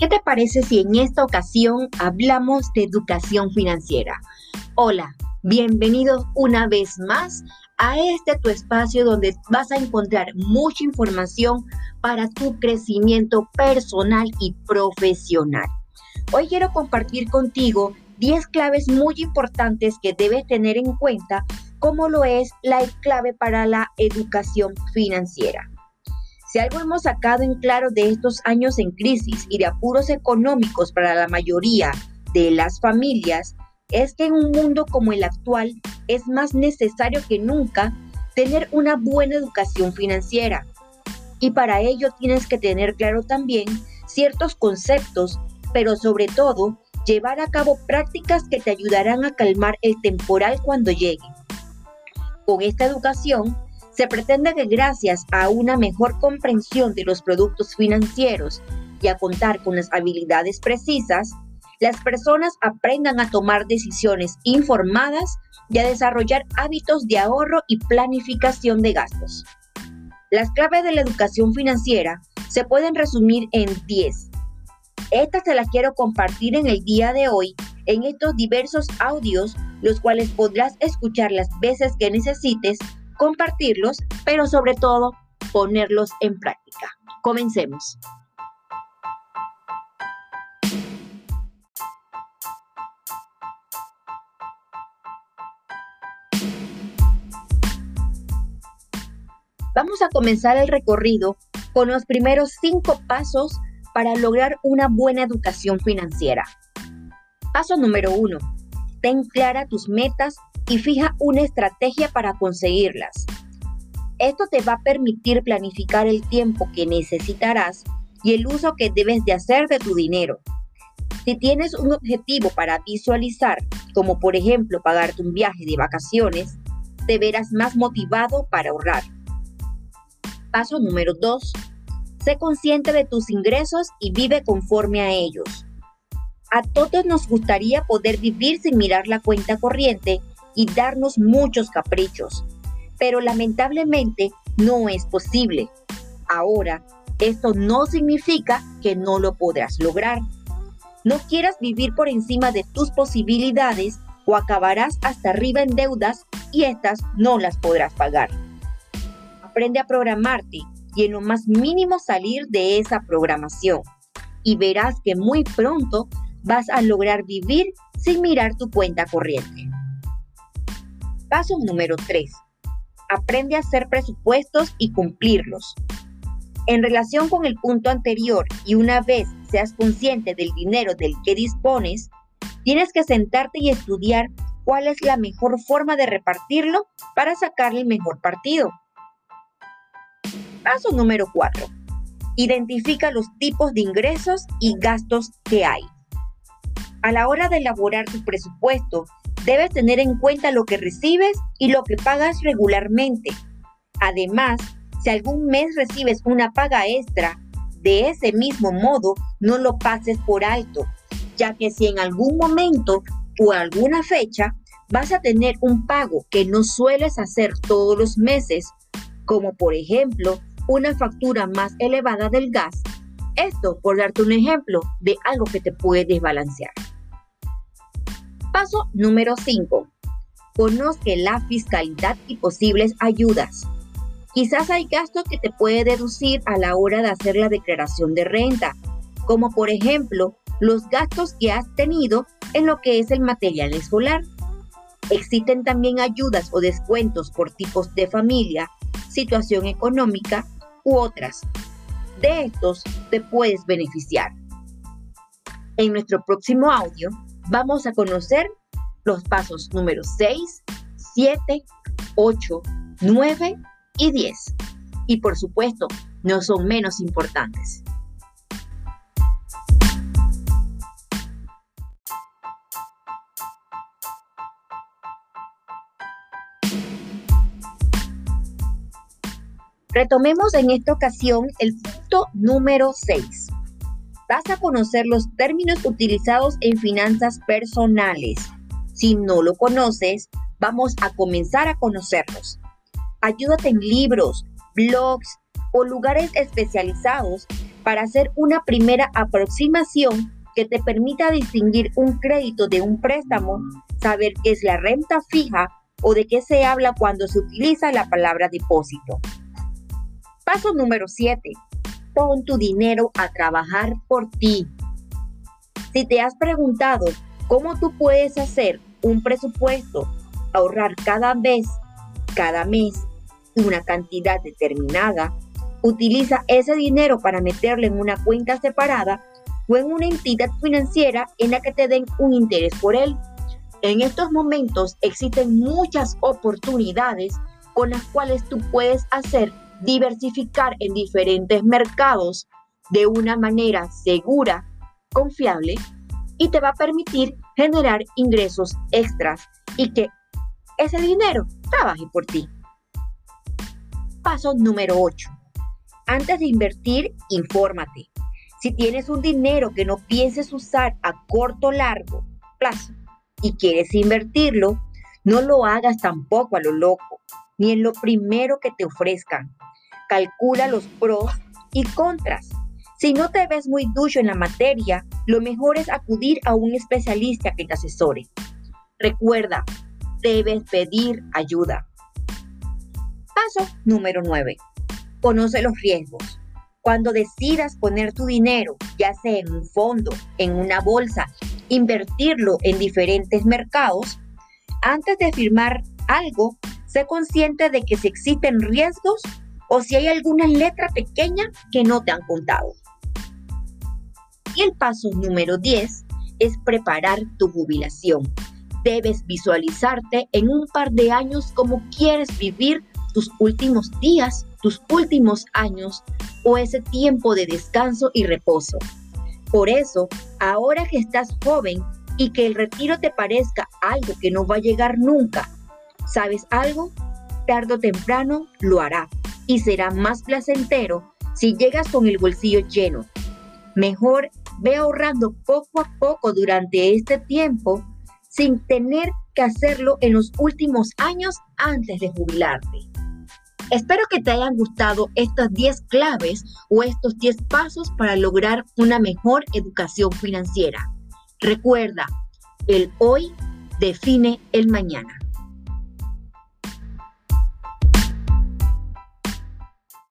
¿Qué te parece si en esta ocasión hablamos de educación financiera? Hola, bienvenidos una vez más a este tu espacio donde vas a encontrar mucha información para tu crecimiento personal y profesional. Hoy quiero compartir contigo 10 claves muy importantes que debes tener en cuenta, como lo es la clave para la educación financiera. Si algo hemos sacado en claro de estos años en crisis y de apuros económicos para la mayoría de las familias, es que en un mundo como el actual es más necesario que nunca tener una buena educación financiera. Y para ello tienes que tener claro también ciertos conceptos, pero sobre todo llevar a cabo prácticas que te ayudarán a calmar el temporal cuando llegue. Con esta educación se pretende que gracias a una mejor comprensión de los productos financieros y a contar con las habilidades precisas, las personas aprendan a tomar decisiones informadas y a desarrollar hábitos de ahorro y planificación de gastos. Las claves de la educación financiera se pueden resumir en 10. Estas te las quiero compartir en el día de hoy en estos diversos audios, los cuales podrás escuchar las veces que necesites compartirlos, pero sobre todo ponerlos en práctica. Comencemos. Vamos a comenzar el recorrido con los primeros cinco pasos para lograr una buena educación financiera. Paso número uno. Ten clara tus metas y fija una estrategia para conseguirlas. Esto te va a permitir planificar el tiempo que necesitarás y el uso que debes de hacer de tu dinero. Si tienes un objetivo para visualizar, como por ejemplo pagarte un viaje de vacaciones, te verás más motivado para ahorrar. Paso número 2. Sé consciente de tus ingresos y vive conforme a ellos. A todos nos gustaría poder vivir sin mirar la cuenta corriente y darnos muchos caprichos. Pero lamentablemente no es posible. Ahora, esto no significa que no lo podrás lograr. No quieras vivir por encima de tus posibilidades o acabarás hasta arriba en deudas y estas no las podrás pagar. Aprende a programarte y en lo más mínimo salir de esa programación y verás que muy pronto vas a lograr vivir sin mirar tu cuenta corriente. Paso número 3. Aprende a hacer presupuestos y cumplirlos. En relación con el punto anterior y una vez seas consciente del dinero del que dispones, tienes que sentarte y estudiar cuál es la mejor forma de repartirlo para sacarle el mejor partido. Paso número 4. Identifica los tipos de ingresos y gastos que hay. A la hora de elaborar tu presupuesto, Debes tener en cuenta lo que recibes y lo que pagas regularmente. Además, si algún mes recibes una paga extra, de ese mismo modo no lo pases por alto, ya que si en algún momento o alguna fecha vas a tener un pago que no sueles hacer todos los meses, como por ejemplo una factura más elevada del gas, esto por darte un ejemplo de algo que te puede desbalancear. Paso número 5. Conoce la fiscalidad y posibles ayudas. Quizás hay gastos que te puede deducir a la hora de hacer la declaración de renta, como por ejemplo los gastos que has tenido en lo que es el material escolar. Existen también ayudas o descuentos por tipos de familia, situación económica u otras. De estos te puedes beneficiar. En nuestro próximo audio vamos a conocer los pasos número 6, 7, 8, 9 y 10. Y por supuesto, no son menos importantes. Retomemos en esta ocasión el punto número 6 vas a conocer los términos utilizados en finanzas personales. Si no lo conoces, vamos a comenzar a conocerlos. Ayúdate en libros, blogs o lugares especializados para hacer una primera aproximación que te permita distinguir un crédito de un préstamo, saber qué es la renta fija o de qué se habla cuando se utiliza la palabra depósito. Paso número 7. Pon tu dinero a trabajar por ti. Si te has preguntado cómo tú puedes hacer un presupuesto, ahorrar cada vez, cada mes, una cantidad determinada, utiliza ese dinero para meterlo en una cuenta separada o en una entidad financiera en la que te den un interés por él. En estos momentos existen muchas oportunidades con las cuales tú puedes hacer diversificar en diferentes mercados de una manera segura, confiable y te va a permitir generar ingresos extras y que ese dinero trabaje por ti. Paso número 8. Antes de invertir, infórmate. Si tienes un dinero que no pienses usar a corto o largo plazo y quieres invertirlo, no lo hagas tampoco a lo loco, ni en lo primero que te ofrezcan. Calcula los pros y contras. Si no te ves muy ducho en la materia, lo mejor es acudir a un especialista que te asesore. Recuerda, debes pedir ayuda. Paso número 9. Conoce los riesgos. Cuando decidas poner tu dinero, ya sea en un fondo, en una bolsa, invertirlo en diferentes mercados, antes de firmar algo, sé consciente de que si existen riesgos o si hay alguna letra pequeña que no te han contado. Y el paso número 10 es preparar tu jubilación. Debes visualizarte en un par de años como quieres vivir tus últimos días, tus últimos años o ese tiempo de descanso y reposo. Por eso, ahora que estás joven y que el retiro te parezca algo que no va a llegar nunca, ¿sabes algo? Tardo o temprano lo hará y será más placentero si llegas con el bolsillo lleno. Mejor ve ahorrando poco a poco durante este tiempo sin tener que hacerlo en los últimos años antes de jubilarte. Espero que te hayan gustado estas 10 claves o estos 10 pasos para lograr una mejor educación financiera. Recuerda, el hoy define el mañana.